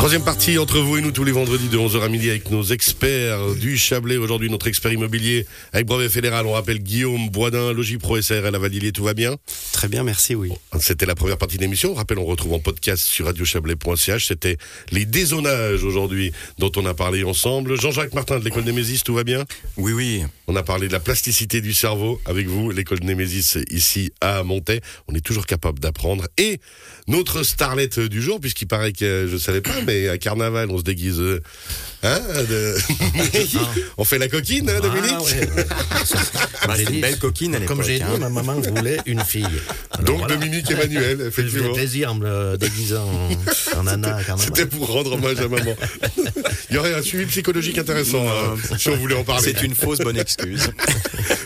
Troisième partie entre vous et nous tous les vendredis de 11h à midi avec nos experts du Chablais. Aujourd'hui, notre expert immobilier avec brevet fédéral. On rappelle Guillaume Boisdin, Logipro SRL à Vadilier. Tout va bien? Très bien, merci, oui. C'était la première partie de l'émission. On rappelle, on retrouve en podcast sur radiochablais.ch. C'était les dézonages aujourd'hui dont on a parlé ensemble. Jean-Jacques Martin de l'école Némésis, tout va bien? Oui, oui. On a parlé de la plasticité du cerveau avec vous, l'école Némésis ici à Montaix. On est toujours capable d'apprendre. Et notre starlette du jour, puisqu'il paraît que je savais pas, mais à Carnaval, on se déguise. euh, Hein de- On fait la coquine, hein, Dominique Ah, ouais, ouais. Bah, J'ai c'est une belle coquine à. Comme j'ai dit, hein. ma maman voulait une fille. Alors Donc voilà. Dominique Emmanuel, effectivement. plaisir en me déguisant en, en Anna à Carnaval. C'était pour rendre hommage à maman. Il y aurait un suivi psychologique intéressant hein, si on voulait en parler. C'est une fausse bonne excuse.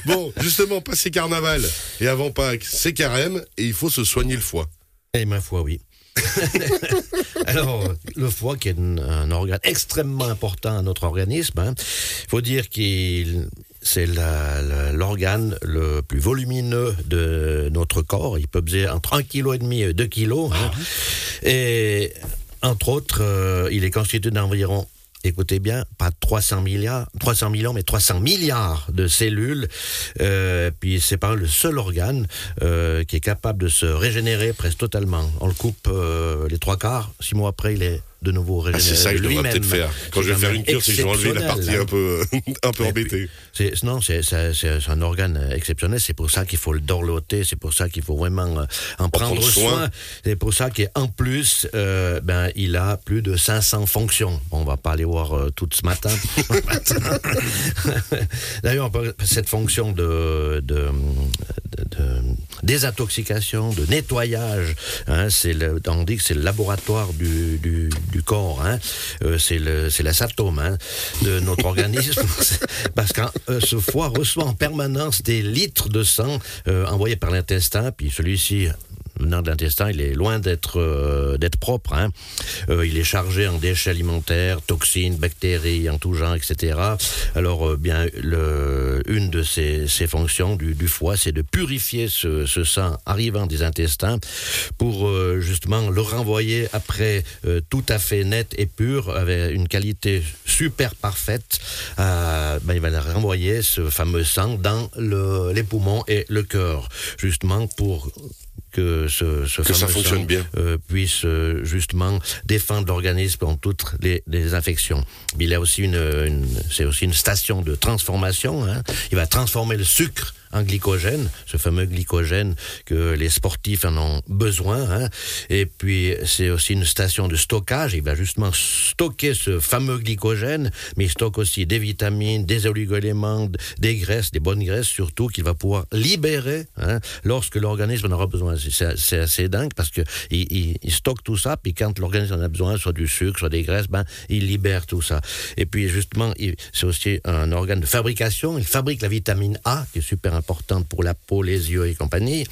Bon, justement, passé carnaval et avant Pâques, c'est carême et il faut se soigner le foie. Et ma foi, oui. Alors, le foie, qui est un, un organe extrêmement important à notre organisme, il faut dire qu'il c'est l'organe le plus volumineux de notre corps. Il peut peser entre 1,5 kg et 2 kg. Et entre autres, euh, il est constitué d'environ Écoutez bien, pas 300 milliards, 300 millions, mais 300 milliards de cellules. Euh, puis c'est pas le seul organe euh, qui est capable de se régénérer presque totalement. On le coupe euh, les trois quarts, six mois après, il est de nouveau Ah, régénéré. c'est ça que je devrais peut-être faire. Quand je vais faire une cure, c'est que je vais enlever la partie un peu, un peu embêtée. non, c'est, un organe exceptionnel. C'est pour ça qu'il faut le dorloter. C'est pour ça qu'il faut vraiment euh, en prendre prendre soin. soin. C'est pour ça qu'en plus, euh, ben, il a plus de 500 fonctions. Bon, on va pas aller voir euh, toutes ce matin. D'ailleurs, cette fonction de, de, de- de désintoxication, de nettoyage, hein, c'est le, on dit que c'est le laboratoire du, du, du corps. Hein, Euh, c'est le, c'est la hein, de notre organisme. Parce que euh, ce foie reçoit en permanence des litres de sang euh, envoyés par l'intestin, puis celui-ci venant de l'intestin, il est loin d'être euh, propre. hein. Euh, il est chargé en déchets alimentaires, toxines, bactéries, en tout genre, etc. Alors, euh, bien, une de ses, fonctions du, foie, c'est de purifier ce, sang arrivant des intestins pour justement le renvoyer après tout à fait net et pur, avec une qualité super parfaite. ben, il va renvoyer ce fameux sang dans le, les poumons et le cœur, justement pour que ce, ce Que ça fonctionne sang, bien. euh, puisse euh, justement défendre l'organisme contre toutes les, les infections. Il a aussi une, une- c'est aussi une station de transformation. hein. Il va transformer le sucre en glycogène, ce fameux glycogène que les sportifs en ont besoin. hein. Et puis c'est aussi une station de stockage. Il va justement stocker ce fameux glycogène, mais il stocke aussi des vitamines, des oligoéléments, des graisses, des bonnes graisses surtout qu'il va pouvoir libérer hein, lorsque l'organisme en aura besoin. C'est- assez dingue parce que il, stocke tout ça, puis quand l'organisme en a besoin, soit du sucre, soit des graisses, ben il libère tout ça. Et puis justement, c'est aussi un organe de fabrication. Il fabrique la vitamine A, qui est super importante pour la peau, les yeux et compagnie.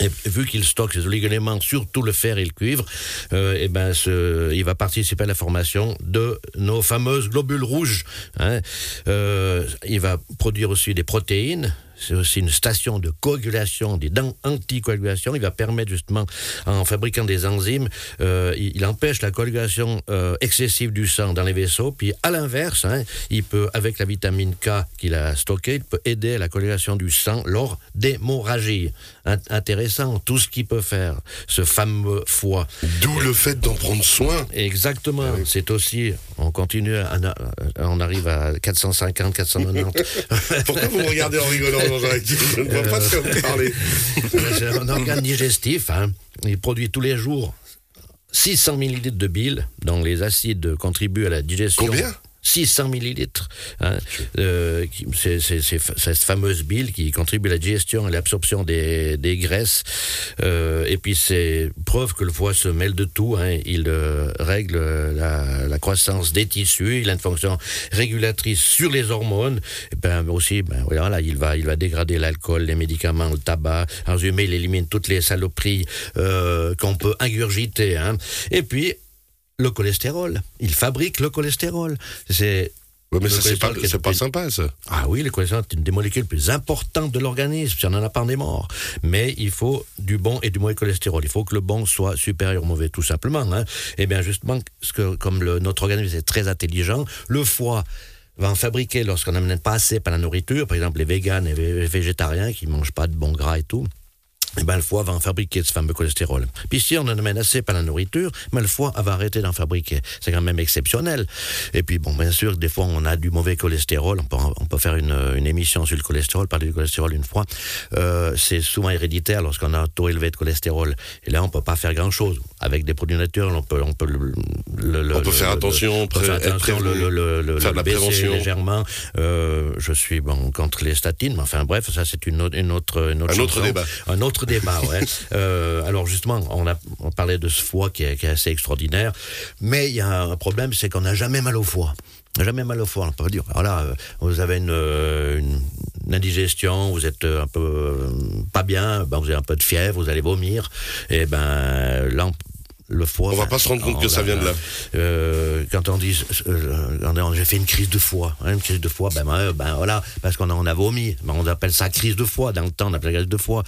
Et vu qu'il stocke ces oligoéléments, surtout le fer et le cuivre, euh, eh ben il va participer à la formation de nos fameuses globules rouges. hein. Euh, il va produire aussi des protéines. C'est aussi une station de coagulation, des dents anticoagulation. Il va permettre justement, en fabriquant des enzymes, euh, il, il empêche la coagulation euh, excessive du sang dans les vaisseaux. Puis à l'inverse, hein, il peut, avec la vitamine K qu'il a stockée, il peut aider à la coagulation du sang lors d'hémorragie. Int- intéressant, tout ce qu'il peut faire, ce fameux foie. D'où le fait d'en prendre soin. Exactement. C'est aussi, on continue, on arrive à 450, 490. Pourquoi vous me regardez en rigolant, Jean-Jacques Je ne vois pas de quoi vous parlez. C'est un organe digestif. hein. Il produit tous les jours 600 millilitres de bile, dont les acides contribuent à la digestion. Combien? 600 millilitres. hein. Euh, c'est cette fameuse bile qui contribue à la digestion et à l'absorption des, des graisses. Euh, et puis c'est preuve que le foie se mêle de tout. hein. Il euh, règle la, la croissance des tissus, il a une fonction régulatrice sur les hormones. Et ben aussi, ben voilà, il va, il va dégrader l'alcool, les médicaments, le tabac. En résumé, il élimine toutes les saloperies qu'on peut ingurgiter. hein. Et puis le cholestérol. Il fabrique le cholestérol. C'est Ouais, mais c'est pas, est- c'est pas sympa, ça. Ah oui, le cholestérol est une des molécules les plus importantes de l'organisme, si on n'en a pas, on est mort. Mais il faut du bon et du mauvais cholestérol. Il faut que le bon soit supérieur au mauvais, tout simplement. Hein. Et bien justement, ce que, comme le- notre organisme est très intelligent, le foie va en fabriquer lorsqu'on n'en amène pas assez par la nourriture, par exemple les véganes et les végétariens qui ne mangent pas de bon gras et tout. Ben, le foie va en fabriquer ce fameux cholestérol. Puis si on en amène assez par la nourriture, mais le foie va arrêter d'en fabriquer. C'est quand même exceptionnel. Et puis bon, bien sûr, des fois on a du mauvais cholestérol. On peut, on peut faire une, une émission sur le cholestérol, parler du cholestérol une fois. Euh, c'est souvent héréditaire lorsqu'on a un taux élevé de cholestérol. Et là, on peut pas faire grand-chose. Avec des produits naturels, on peut, on peut le, le- le- On peut le- faire le- attention, faire pré- être attention, faire de la prévention. légèrement. Euh, je suis bon contre les statines, mais enfin bref, ça c'est une, autre- une autre, une autre Un autre débat. Un autre débat, ouais. Euh, alors justement, on a on parlait de ce foie qui est, qui est assez extraordinaire, mais il y a un problème, c'est qu'on n'a jamais mal au foie. Jamais mal au foie, on peut dire. Alors là, euh, vous avez une, euh, une, une indigestion, vous êtes un peu euh, pas bien, ben vous avez un peu de fièvre, vous allez vomir, et ben là, le foie. On va pas se rendre compte on que ça a- vient de là. euh, quand on dit euh, a- j'ai fait une crise de foie, hein, une crise de foie, ben, ben, ben, voilà, parce qu'on a, on a vomi, Ben, on appelle ça crise de foie. Dans le temps, on appelle ça crise de foie.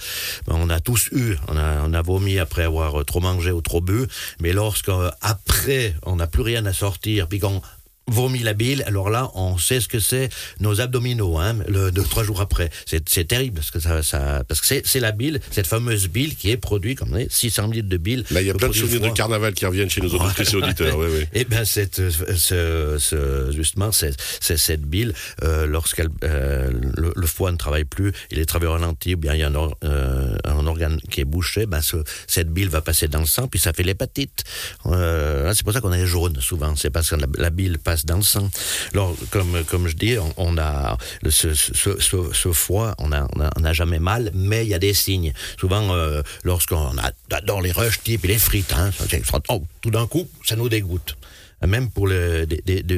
Ben, on a tous eu, on a, on a vomi après avoir euh, trop mangé ou trop bu, mais lorsque euh, après on n'a plus rien à sortir, puis qu'on vomit la bile, alors là, on sait ce que c'est nos abdominaux, hein, le, deux, trois jours après. C'est terrible, parce que, ça, ça, parce que c'est la bile, cette fameuse bile qui est produite, comme on dit, 600 litres de bile. Là, il y a plein de souvenirs de carnaval qui reviennent chez nos auditrices et auditeurs. Ouais, ouais. Eh bien, cette, euh, ce, ce- justement, c'est c'est cette bile, euh, lorsqu'elle euh, le, le foie ne travaille plus, il est travaillé au ralenti, ou bien il y a un, euh, un organe qui est bouché, ben ce- cette bile va passer dans le sang, puis ça fait l'hépatite. Euh, c'est pour ça qu'on est jaune souvent, c'est parce que la, bile passe dans le sang. Alors, comme, je dis, on, a ce, ce, foie, on n'a jamais mal, mais il y a des signes. Souvent, euh, lorsqu'on adore les rushs type les frites, hein, oh, tout d'un coup, ça nous dégoûte. Même pour le,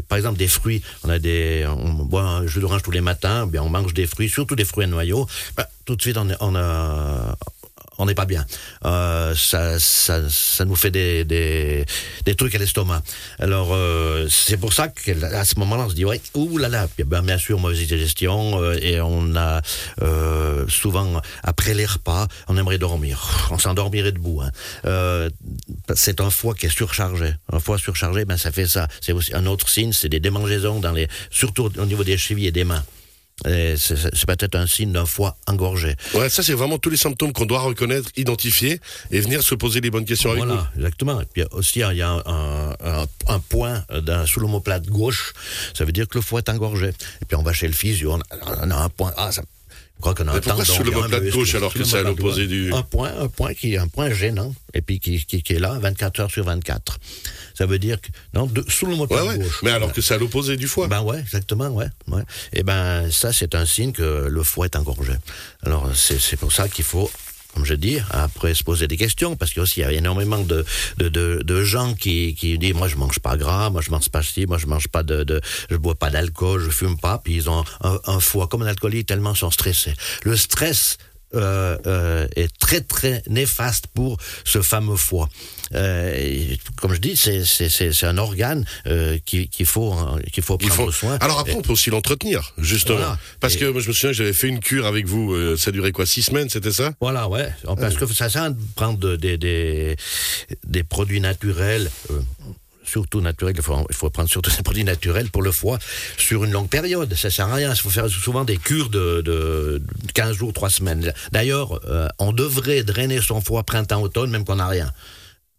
par exemple des fruits, on a des, on boit un jus d'orange tous les matins, bien on mange des fruits, surtout des fruits à noyaux. Ben, tout de suite on, on on n'est pas bien. Euh, ça, nous fait des, trucs à l'estomac. Alors euh, c'est pour ça qu'à ce moment-là on se dit ouais, ouh là là, Puis, ben, bien sûr mauvaise digestion euh, et on a euh, souvent après les repas on aimerait dormir, on s'endormirait debout. Hein. Euh, c'est un foie qui est surchargé. Un foie surchargé, ben ça fait ça. C'est aussi un autre signe, c'est des démangeaisons dans les, surtout au niveau des chevilles et des mains. C'est peut-être un signe d'un foie engorgé. Ouais, ça, c'est vraiment tous les symptômes qu'on doit reconnaître, identifier et venir se poser les bonnes questions avec Voilà, exactement. Et puis aussi, il y a un, un- un point dans, sous l'omoplate gauche, ça veut dire que le foie est engorgé. Et puis on va chez le physio, on a, on a un point. Ah, ça, je crois qu'on a Mais un pourquoi un l'omoplate gauche alors que c'est à l'opposé du- Un point, un point qui est un point gênant, et puis qui, qui, qui est là 24 heures sur 24. Ça veut dire que. Non, de- sous l'omoplate ouais. gauche. Mais alors que c'est à l'opposé du foie. Ben ouais, exactement, ouais. ouais. Et ben ça, c'est un signe que le foie est engorgé. Alors c'est c'est pour ça qu'il faut, comme je dis, après se poser des questions, parce qu'il y a aussi énormément de, de, de, gens qui, qui disent moi je mange pas gras, moi je mange pas ci, moi je mange pas de, de je bois pas d'alcool, je fume pas, puis ils ont un, foie comme un alcoolique tellement sont stressés. Le stress euh, euh, est très très néfaste pour ce fameux foie. Euh, comme je dis, c'est un organe euh, qu'il qu'il faut qu'il faut Il prendre faut... soin. Alors après, on peut aussi l'entretenir, justement. Voilà. Parce Et- que moi, je me souviens, j'avais fait une cure avec vous. euh, ça durait quoi Six semaines, c'était ça? Voilà, ouais. Parce que ça sert à prendre de- des, des, des produits naturels. euh, Surtout naturels, il faut, il faut prendre surtout des produits naturels pour le foie sur une longue période. Ça sert à rien. Il faut faire souvent des cures de, de 15 jours, 3 semaines. D'ailleurs, euh, on devrait drainer son foie printemps-automne, même qu'on n'a rien.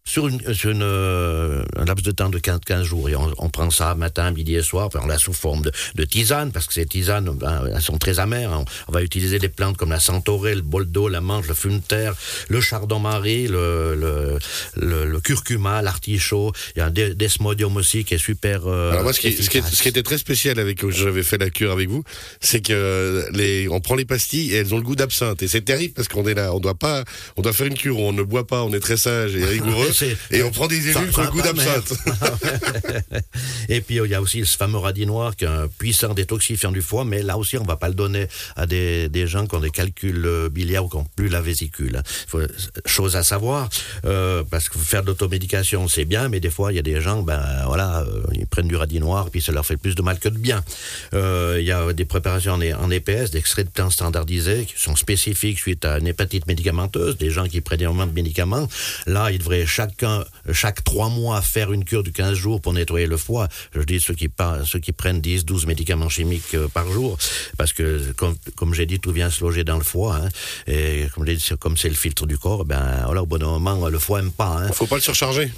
Sur, une, sur une, euh, un laps de temps de 15, 15 jours. Et on, on prend ça matin, midi et soir. Enfin, on l'a sous forme de, de tisane, parce que ces tisanes, ben, elles sont très amères. On, on va utiliser des plantes comme la centaurée, le boldo, la menthe, le fumeterre, le chardon-marie, le, le, le, le curcuma, l'artichaut. Il y a un desmodium aussi qui est super euh, Alors moi, ce qui, ce, qui, ce qui était très spécial avec quand j'avais fait la cure avec vous, c'est que les, on prend les pastilles et elles ont le goût d'absinthe. Et c'est terrible parce qu'on est là, on doit pas, on doit faire une cure où on ne boit pas, on est très sage et rigoureux. C'est- et on prend des ça sur le pas, d'absinthe. Et puis euh, il y a aussi ce fameux radinoir qui est un puissant détoxifiant du foie, mais là aussi on va pas le donner à des, des gens qui ont des calculs euh, biliaires ou qui n'ont plus la vésicule. Faut, chose à savoir, euh, parce que faire de l'automédication c'est bien, mais des fois il y a des gens, ben voilà, euh, ils prennent du radinoir puis ça leur fait plus de mal que de bien. Euh, Il y a des préparations en, en EPS, d'extraits de plantes standardisés qui sont spécifiques suite à une hépatite médicamenteuse, des gens qui prennent énormément de médicaments. Là, ils devraient chaque trois mois, faire une cure de 15 jours pour nettoyer le foie. Je dis ceux qui, prennent 10, 12 médicaments chimiques euh, par jour, parce que, comme, j'ai dit, tout vient se loger dans le foie. hein. et comme c'est- le filtre du corps, ben au bon moment, le foie aime pas. hein. Faut pas le surcharger.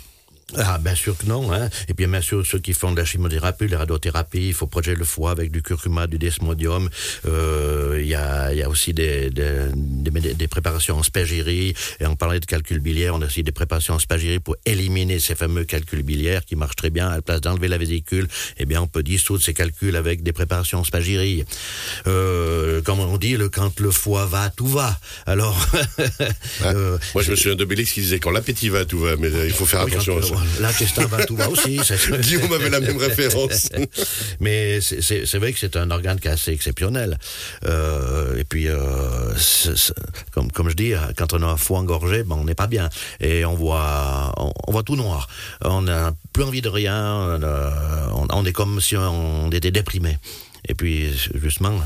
Ah, bien sûr que non. Hein. Et puis, bien sûr, ceux qui font de la chimiothérapie, la radiothérapie, il faut protéger le foie avec du curcuma, du desmodium. Euh, Il y, a, y a aussi des, des, des, des préparations en spagyrie. Et on parlait de calcul biliaire, on a aussi des préparations en spagyrie pour éliminer ces fameux calculs biliaires qui marchent très bien. À la place d'enlever la vésicule, eh bien, on peut dissoudre ces calculs avec des préparations en spagyrie. Euh, comme on dit, le, quand le foie va, tout va. Alors, euh, Moi, je me souviens de Bélix qui disait quand l'appétit va, tout va, mais euh, il faut faire oui, quand, attention à ça. Euh, L'intestin va, tout va aussi. Guillaume avait la même référence. Mais c'est- vrai que c'est un organe qui est assez exceptionnel. Euh, et puis, euh, comme, comme je dis, quand on a un foie engorgé, ben, on n'est pas bien. Et on voit, on, on voit tout noir. On n'a plus envie de rien. euh, on, on est comme si on était déprimé. Et puis, justement...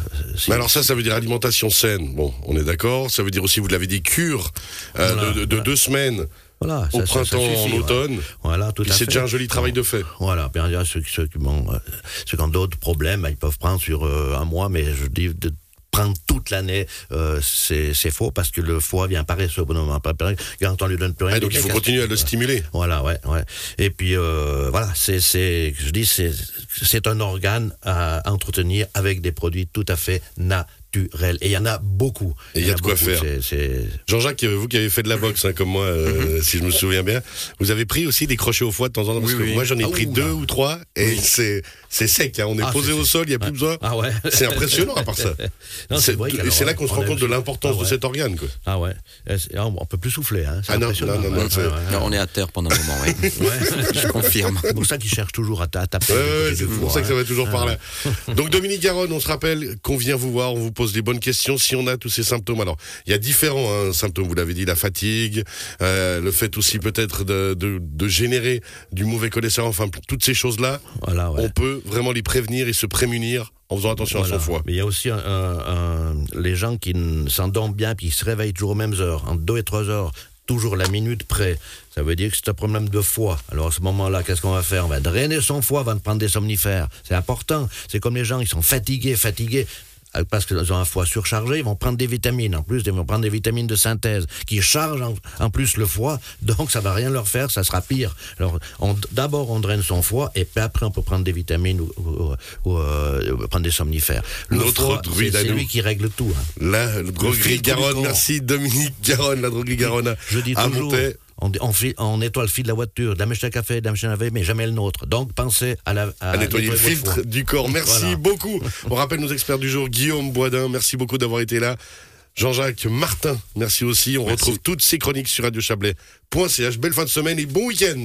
Mais alors ça, ça veut dire alimentation saine. Bon, on est d'accord. Ça veut dire aussi, vous l'avez dit, cure euh, Voilà, de, de- de deux semaines voilà, au ça- ça- ça printemps, suffit, en automne. Voilà, tout à c'est fait. déjà un joli travail de fait. Voilà, bien sûr, ceux, ceux qui, bon, euh, ceux qui ont d'autres problèmes, ils peuvent prendre sur euh, un mois, mais je dis de prendre toute l'année, euh, c'est c'est faux parce que le foie vient paresseux au bon moment. Pas pareil, Quand on lui donne plus rien. Ah, donc il faut continuer à le stimuler. Voilà, ouais, ouais. Et puis euh, voilà, c'est, c'est, je dis, c'est, c'est un organe à entretenir avec des produits tout à fait naturels. Et il y en a beaucoup. Et il y a de quoi beaucoup. faire. Jean-Jacques, vous qui avez fait de la boxe, hein, comme moi, euh, si je me souviens bien, vous avez pris aussi des crochets au foie de temps en temps. Parce Oui, que oui. moi, j'en ai Ah, pris ouh, deux là. ou trois, et c'est c'est sec. hein. On est Ah, posé au sol, il n'y a plus besoin. Ah ouais. C'est impressionnant à part ça. C'est- là qu'on se rend compte de l'importance de cet organe. Quoi. Ah ouais. Ah, On peut plus souffler. Hein. Ah non, non, non, non, on est à terre pendant un moment. Je confirme. C'est pour ça qu'ils cherchent toujours à, ta- à taper. C'est pour ça que ça hein. va toujours par là. Donc Dominique Garonne, on se rappelle qu'on vient vous voir, on vous pose des bonnes questions si on a tous ces symptômes. Alors, il y a différents hein, symptômes, vous l'avez dit, la fatigue, euh, le fait aussi peut-être de, de, de générer du mauvais cholestérol, enfin toutes ces choses-là, Voilà, ouais. on peut vraiment les prévenir et se prémunir en faisant attention Voilà. à son foie. Mais il y a aussi un- un- un- les gens qui s'endorment bien puis qui se réveillent toujours aux mêmes heures, entre 2 et 3 heures, toujours la minute près. Ça veut dire que c'est un problème de foie. Alors à ce moment-là, qu'est-ce qu'on va faire? On va drainer son foie avant de prendre des somnifères. C'est important. C'est comme les gens, ils sont fatigués, fatigués. Parce qu'ils ont un foie surchargé, ils vont prendre des vitamines. En plus, ils vont prendre des vitamines de synthèse qui chargent en, en plus le foie. Donc, ça va rien leur faire, ça sera pire. Alors, d'abord, on draine son foie et puis après, on peut prendre des vitamines ou, ou- ou, euh, prendre des somnifères. Le Notre druide c'est lui qui règle tout. hein. La droguerie Garonne, merci Dominique Garonne, la droguerie Garonne Je dis à toujours. On, on, fait- on nettoie le fil de la voiture, de la machine à café, de la machine à laver, mais jamais le nôtre. Donc, pensez à, la, à nettoyer le filtre du corps. Merci Voilà. beaucoup. On rappelle nos experts du jour, Guillaume Boisdin, merci beaucoup d'avoir été là. Jean-Jacques Martin, merci aussi. On Merci. retrouve toutes ces chroniques sur radiochablais.ch. Belle fin de semaine et bon week-end.